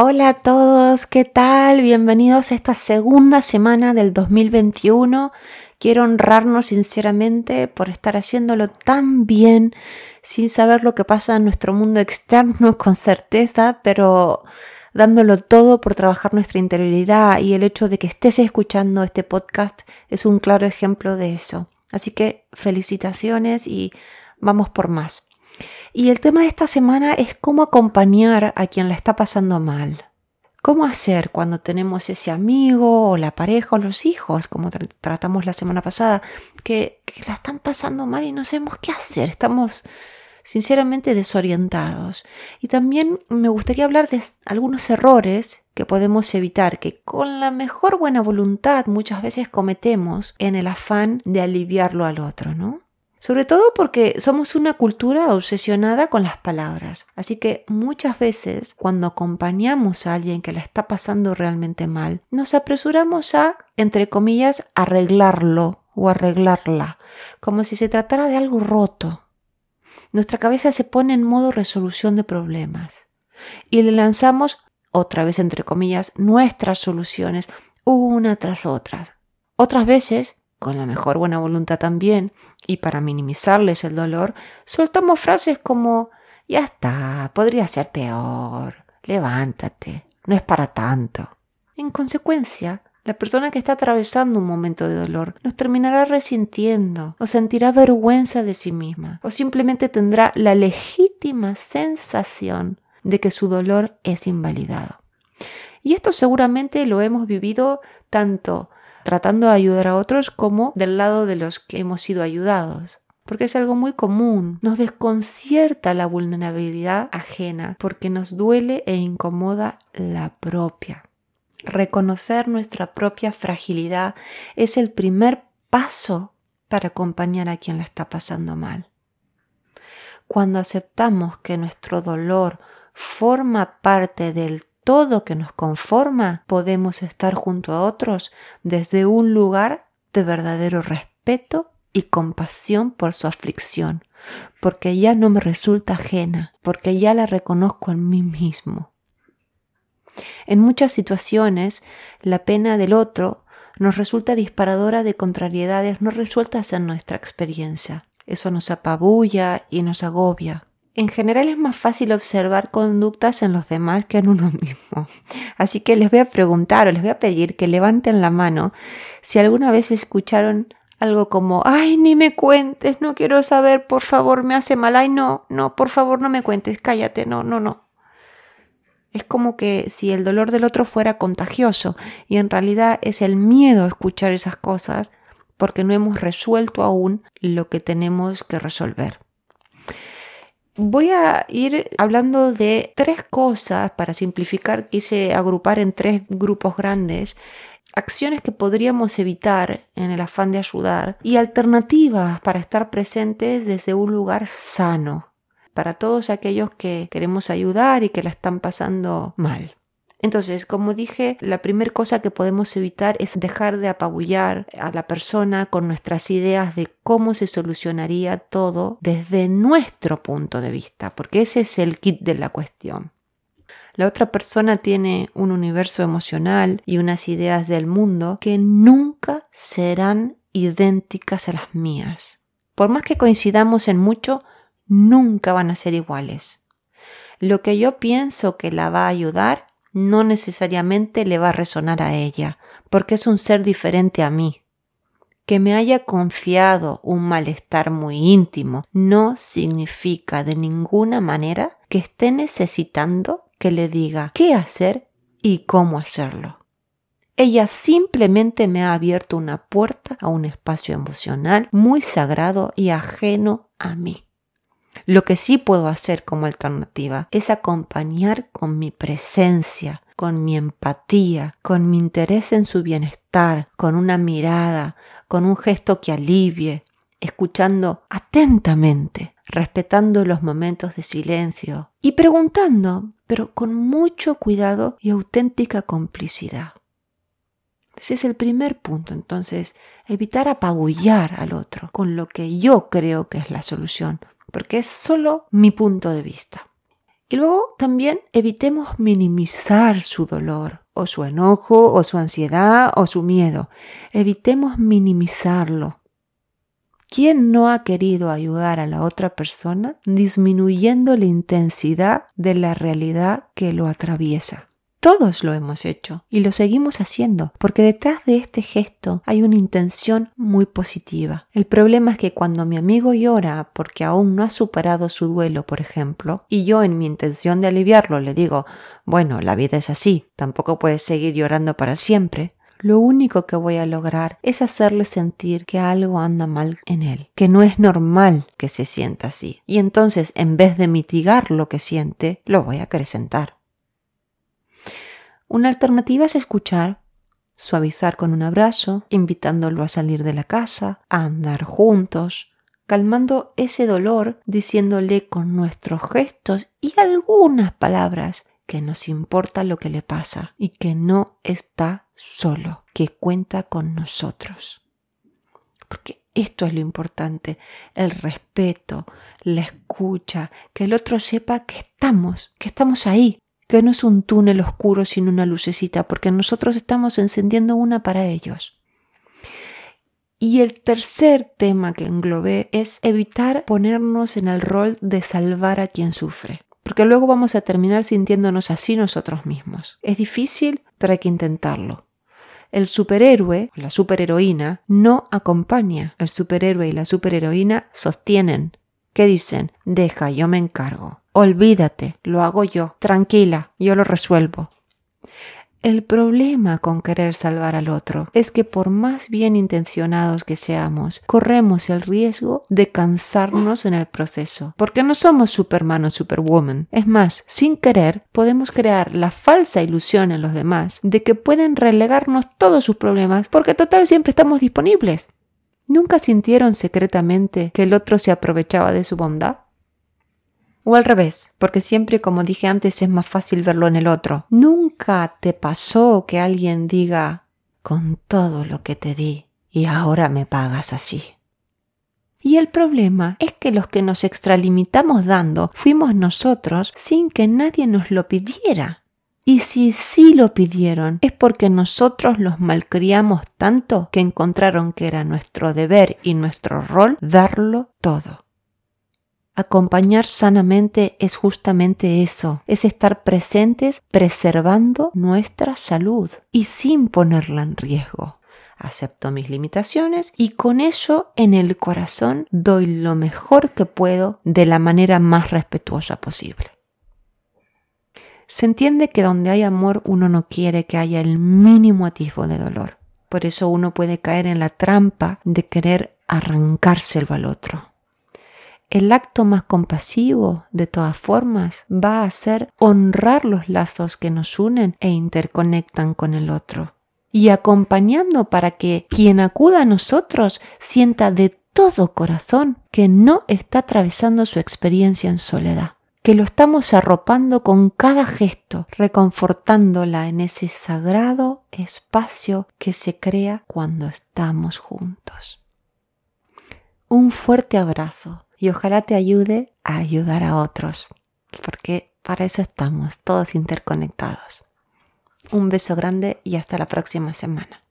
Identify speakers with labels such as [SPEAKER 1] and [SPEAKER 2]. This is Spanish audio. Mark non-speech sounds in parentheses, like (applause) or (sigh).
[SPEAKER 1] Hola a todos, ¿qué tal? Bienvenidos a esta segunda semana del 2021. Quiero honrarnos sinceramente por estar haciéndolo tan bien sin saber lo que pasa en nuestro mundo externo (laughs) con certeza, pero dándolo todo por trabajar nuestra interioridad y el hecho de que estés escuchando este podcast es un claro ejemplo de eso. Así que felicitaciones y vamos por más. Y el tema de esta semana es cómo acompañar a quien la está pasando mal. ¿Cómo hacer cuando tenemos ese amigo o la pareja o los hijos, como tratamos la semana pasada, que, que la están pasando mal y no sabemos qué hacer? Estamos sinceramente desorientados. Y también me gustaría hablar de algunos errores que podemos evitar, que con la mejor buena voluntad muchas veces cometemos en el afán de aliviarlo al otro, ¿no? Sobre todo porque somos una cultura obsesionada con las palabras. Así que muchas veces cuando acompañamos a alguien que la está pasando realmente mal, nos apresuramos a, entre comillas, arreglarlo o arreglarla, como si se tratara de algo roto. Nuestra cabeza se pone en modo resolución de problemas y le lanzamos, otra vez entre comillas, nuestras soluciones una tras otra. Otras veces con la mejor buena voluntad también, y para minimizarles el dolor, soltamos frases como ya está, podría ser peor, levántate, no es para tanto. En consecuencia, la persona que está atravesando un momento de dolor nos terminará resintiendo o sentirá vergüenza de sí misma o simplemente tendrá la legítima sensación de que su dolor es invalidado. Y esto seguramente lo hemos vivido tanto tratando de ayudar a otros como del lado de los que hemos sido ayudados. Porque es algo muy común. Nos desconcierta la vulnerabilidad ajena porque nos duele e incomoda la propia. Reconocer nuestra propia fragilidad es el primer paso para acompañar a quien la está pasando mal. Cuando aceptamos que nuestro dolor forma parte del todo que nos conforma, podemos estar junto a otros desde un lugar de verdadero respeto y compasión por su aflicción, porque ya no me resulta ajena, porque ya la reconozco en mí mismo. En muchas situaciones, la pena del otro nos resulta disparadora de contrariedades no resueltas en nuestra experiencia. Eso nos apabulla y nos agobia. En general es más fácil observar conductas en los demás que en uno mismo. Así que les voy a preguntar o les voy a pedir que levanten la mano si alguna vez escucharon algo como, ay, ni me cuentes, no quiero saber, por favor, me hace mal, ay, no, no, por favor, no me cuentes, cállate, no, no, no. Es como que si el dolor del otro fuera contagioso y en realidad es el miedo a escuchar esas cosas porque no hemos resuelto aún lo que tenemos que resolver. Voy a ir hablando de tres cosas para simplificar, quise agrupar en tres grupos grandes acciones que podríamos evitar en el afán de ayudar y alternativas para estar presentes desde un lugar sano para todos aquellos que queremos ayudar y que la están pasando mal. Entonces, como dije, la primera cosa que podemos evitar es dejar de apabullar a la persona con nuestras ideas de cómo se solucionaría todo desde nuestro punto de vista, porque ese es el kit de la cuestión. La otra persona tiene un universo emocional y unas ideas del mundo que nunca serán idénticas a las mías. Por más que coincidamos en mucho, nunca van a ser iguales. Lo que yo pienso que la va a ayudar no necesariamente le va a resonar a ella, porque es un ser diferente a mí. Que me haya confiado un malestar muy íntimo no significa de ninguna manera que esté necesitando que le diga qué hacer y cómo hacerlo. Ella simplemente me ha abierto una puerta a un espacio emocional muy sagrado y ajeno a mí. Lo que sí puedo hacer como alternativa es acompañar con mi presencia, con mi empatía, con mi interés en su bienestar, con una mirada, con un gesto que alivie, escuchando atentamente, respetando los momentos de silencio y preguntando, pero con mucho cuidado y auténtica complicidad. Ese es el primer punto, entonces, evitar apabullar al otro con lo que yo creo que es la solución, porque es solo mi punto de vista. Y luego también evitemos minimizar su dolor o su enojo o su ansiedad o su miedo. Evitemos minimizarlo. ¿Quién no ha querido ayudar a la otra persona disminuyendo la intensidad de la realidad que lo atraviesa? Todos lo hemos hecho y lo seguimos haciendo porque detrás de este gesto hay una intención muy positiva. El problema es que cuando mi amigo llora porque aún no ha superado su duelo, por ejemplo, y yo en mi intención de aliviarlo le digo, bueno, la vida es así, tampoco puedes seguir llorando para siempre, lo único que voy a lograr es hacerle sentir que algo anda mal en él, que no es normal que se sienta así. Y entonces, en vez de mitigar lo que siente, lo voy a acrecentar. Una alternativa es escuchar, suavizar con un abrazo, invitándolo a salir de la casa, a andar juntos, calmando ese dolor, diciéndole con nuestros gestos y algunas palabras que nos importa lo que le pasa y que no está solo, que cuenta con nosotros. Porque esto es lo importante, el respeto, la escucha, que el otro sepa que estamos, que estamos ahí, que no es un túnel oscuro sin una lucecita, porque nosotros estamos encendiendo una para ellos. Y el tercer tema que englobé es evitar ponernos en el rol de salvar a quien sufre, porque luego vamos a terminar sintiéndonos así nosotros mismos. Es difícil, pero hay que intentarlo. El superhéroe o la superheroína no acompaña. El superhéroe y la superheroína sostienen. ¿Qué dicen? Deja, yo me encargo. Olvídate, lo hago yo. Tranquila, yo lo resuelvo. El problema con querer salvar al otro es que por más bien intencionados que seamos, corremos el riesgo de cansarnos en el proceso, porque no somos Superman o Superwoman. Es más, sin querer, podemos crear la falsa ilusión en los demás de que pueden relegarnos todos sus problemas, porque total siempre estamos disponibles. ¿Nunca sintieron secretamente que el otro se aprovechaba de su bondad? O al revés, porque siempre, como dije antes, es más fácil verlo en el otro. ¿Nunca te pasó que alguien diga, con todo lo que te di, y ahora me pagas así? Y el problema es que los que nos extralimitamos dando fuimos nosotros sin que nadie nos lo pidiera. Y si sí lo pidieron, es porque nosotros los malcriamos tanto que encontraron que era nuestro deber y nuestro rol darlo todo. Acompañar sanamente es justamente eso, es estar presentes preservando nuestra salud y sin ponerla en riesgo. Acepto mis limitaciones y con ello en el corazón doy lo mejor que puedo de la manera más respetuosa posible. Se entiende que donde hay amor uno no quiere que haya el mínimo atisbo de dolor. Por eso uno puede caer en la trampa de querer arrancárselo al otro el acto más compasivo, de todas formas, va a ser honrar los lazos que nos unen e interconectan con el otro. Y acompañando para que quien acuda a nosotros sienta de todo corazón que no está atravesando su experiencia en soledad, que lo estamos arropando con cada gesto, reconfortándola en ese sagrado espacio que se crea cuando estamos juntos. Un fuerte abrazo y ojalá te ayude a ayudar a otros, porque para eso estamos, todos interconectados. Un beso grande y hasta la próxima semana.